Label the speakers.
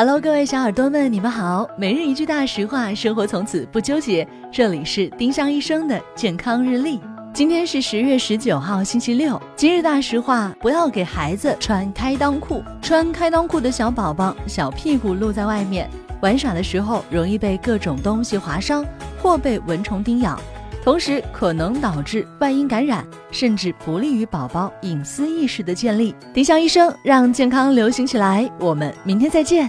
Speaker 1: Hello，各位小耳朵们，你们好。每日一句大实话，生活从此不纠结。这里是丁香医生的健康日历。今天是十月十九号，星期六。今日大实话：不要给孩子穿开裆裤。穿开裆裤的小宝宝，小屁股露在外面，玩耍的时候容易被各种东西划伤，或被蚊虫叮咬，同时可能导致外阴感染，甚至不利于宝宝隐私意识的建立。丁香医生让健康流行起来。我们明天再见。